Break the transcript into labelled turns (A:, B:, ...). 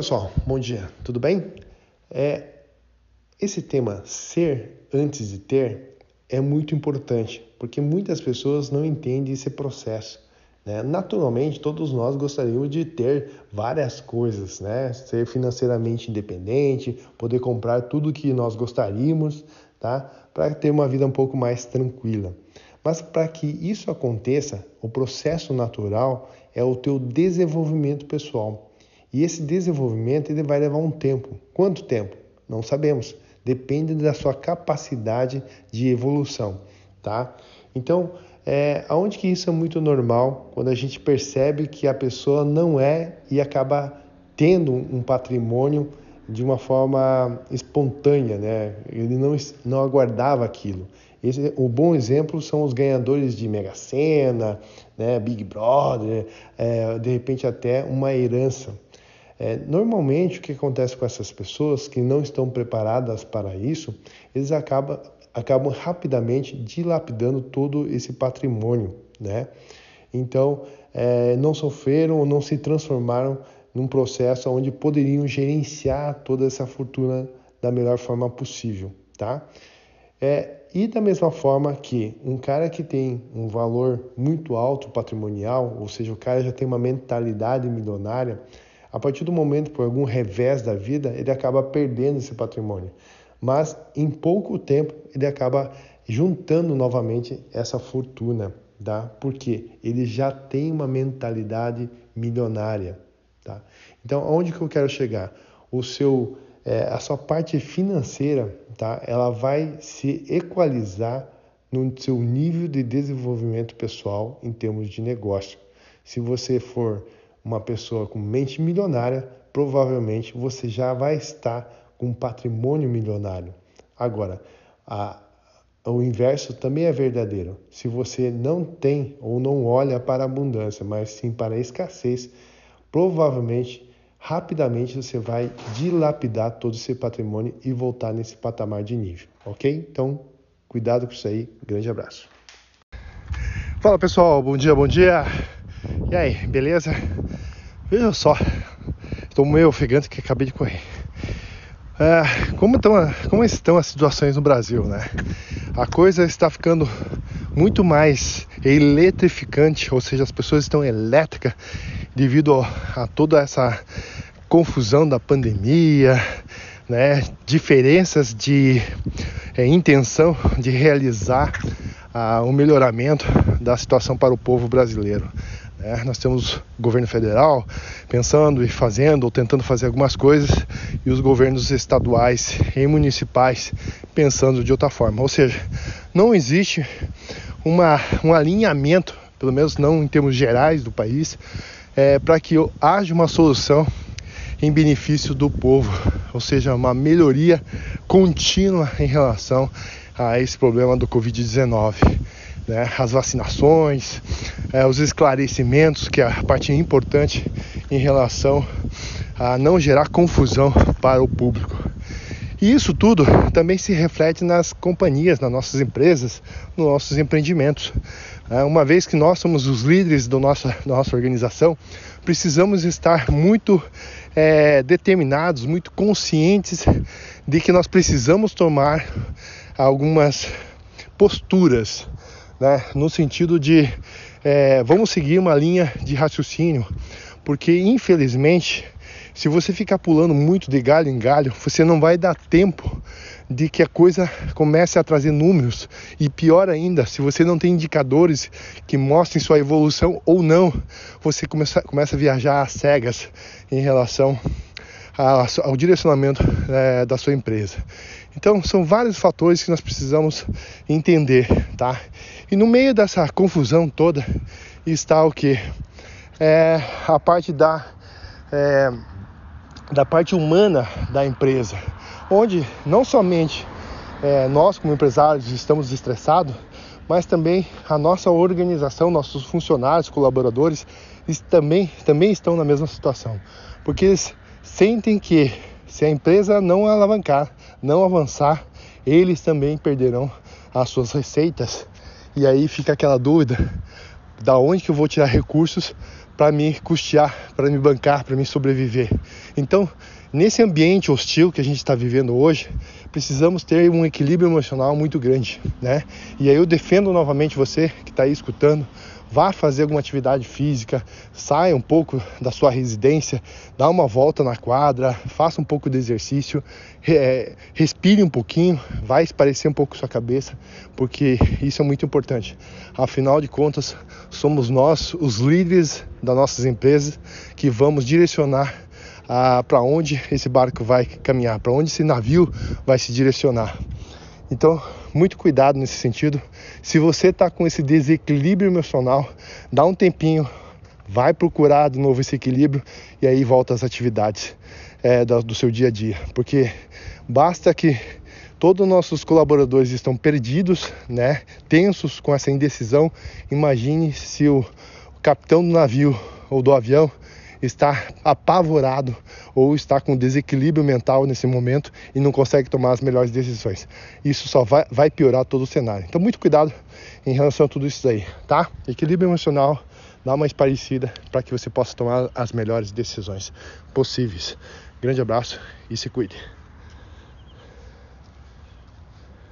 A: pessoal, bom dia, tudo bem? É, esse tema ser antes de ter é muito importante, porque muitas pessoas não entendem esse processo. Né? Naturalmente, todos nós gostaríamos de ter várias coisas, né? ser financeiramente independente, poder comprar tudo que nós gostaríamos, tá? para ter uma vida um pouco mais tranquila. Mas para que isso aconteça, o processo natural é o teu desenvolvimento pessoal. E esse desenvolvimento ele vai levar um tempo. Quanto tempo? Não sabemos. Depende da sua capacidade de evolução, tá? Então, é, aonde que isso é muito normal, quando a gente percebe que a pessoa não é e acaba tendo um patrimônio de uma forma espontânea, né? Ele não, não aguardava aquilo. Esse, o bom exemplo são os ganhadores de Mega Sena, né? Big Brother, é, de repente até uma herança. É, normalmente, o que acontece com essas pessoas que não estão preparadas para isso, eles acabam, acabam rapidamente dilapidando todo esse patrimônio, né? Então, é, não sofreram ou não se transformaram num processo onde poderiam gerenciar toda essa fortuna da melhor forma possível, tá? É, e da mesma forma que um cara que tem um valor muito alto patrimonial, ou seja, o cara já tem uma mentalidade milionária, a partir do momento, por algum revés da vida, ele acaba perdendo esse patrimônio. Mas em pouco tempo ele acaba juntando novamente essa fortuna, tá? Porque ele já tem uma mentalidade milionária, tá? Então, aonde que eu quero chegar? O seu é, a sua parte financeira, tá? Ela vai se equalizar no seu nível de desenvolvimento pessoal em termos de negócio. Se você for uma pessoa com mente milionária, provavelmente você já vai estar com um patrimônio milionário. Agora, a, o inverso também é verdadeiro. Se você não tem ou não olha para a abundância, mas sim para a escassez, provavelmente, rapidamente você vai dilapidar todo esse patrimônio e voltar nesse patamar de nível, ok? Então, cuidado com isso aí. Grande abraço. Fala pessoal, bom dia, bom dia. E aí, beleza? Veja só, estou meio ofegante que acabei de correr. É, como, estão, como estão as situações no Brasil, né? A coisa está ficando muito mais eletrificante, ou seja, as pessoas estão elétricas devido a, toda essa confusão da pandemia, né? Diferenças de é, intenção de realizar ah, o melhoramento da situação para o povo brasileiro. É, nós temos o governo federal pensando e fazendo ou tentando fazer algumas coisas e os governos estaduais e municipais pensando de outra forma. Ou seja, não existe uma, um alinhamento, pelo menos não em termos gerais do país, é, para que haja uma solução em benefício do povo, ou seja, uma melhoria contínua em relação a esse problema do Covid-19 né, as vacinações, é, os esclarecimentos, que é a parte importante em relação a não gerar confusão para o público. E isso tudo também se reflete nas companhias, nas nossas empresas, nos nossos empreendimentos. É, uma vez que nós somos os líderes do nossa, da nossa organização, precisamos estar muito é, determinados, muito conscientes de que nós precisamos tomar algumas posturas né? no sentido de é, vamos seguir uma linha de raciocínio, porque infelizmente, se você ficar pulando muito de galho em galho, você não vai dar tempo de que a coisa comece a trazer números e pior ainda, se você não tem indicadores que mostrem sua evolução ou não, você começa, começa a viajar às cegas em relação ao direcionamento é, da sua empresa. Então, são vários fatores que nós precisamos entender, tá? E no meio dessa confusão toda está o que? É a parte da, é, da parte humana da empresa, onde não somente é, nós como empresários estamos estressados, mas também a nossa organização, nossos funcionários, colaboradores, também, também estão na mesma situação, porque eles sentem que se a empresa não alavancar, não avançar, eles também perderão as suas receitas. E aí fica aquela dúvida, da onde que eu vou tirar recursos para me custear, para me bancar, para me sobreviver. Então, nesse ambiente hostil que a gente está vivendo hoje, precisamos ter um equilíbrio emocional muito grande, né? E aí eu defendo novamente você que está aí escutando, vá fazer alguma atividade física, saia um pouco da sua residência, dá uma volta na quadra, faça um pouco de exercício, é, respire um pouquinho, vai esparecer um pouco sua cabeça, porque isso é muito importante. Afinal de contas, somos nós, os líderes das nossas empresas, que vamos direcionar ah, para onde esse barco vai caminhar, para onde esse navio vai se direcionar. Então, muito cuidado nesse sentido. Se você está com esse desequilíbrio emocional, dá um tempinho, vai procurar de novo esse equilíbrio e aí volta às atividades é, do, seu dia a dia. Porque basta que todos os nossos colaboradores estão perdidos, né, tensos com essa indecisão. Imagine se o capitão do navio ou do avião está apavorado ou está com desequilíbrio mental nesse momento e não consegue tomar as melhores decisões. Isso só vai, vai piorar todo o cenário. Então, muito cuidado em relação a tudo isso aí, tá? Equilíbrio emocional, dá uma esparecida para que você possa tomar as melhores decisões possíveis. Grande abraço e se cuide.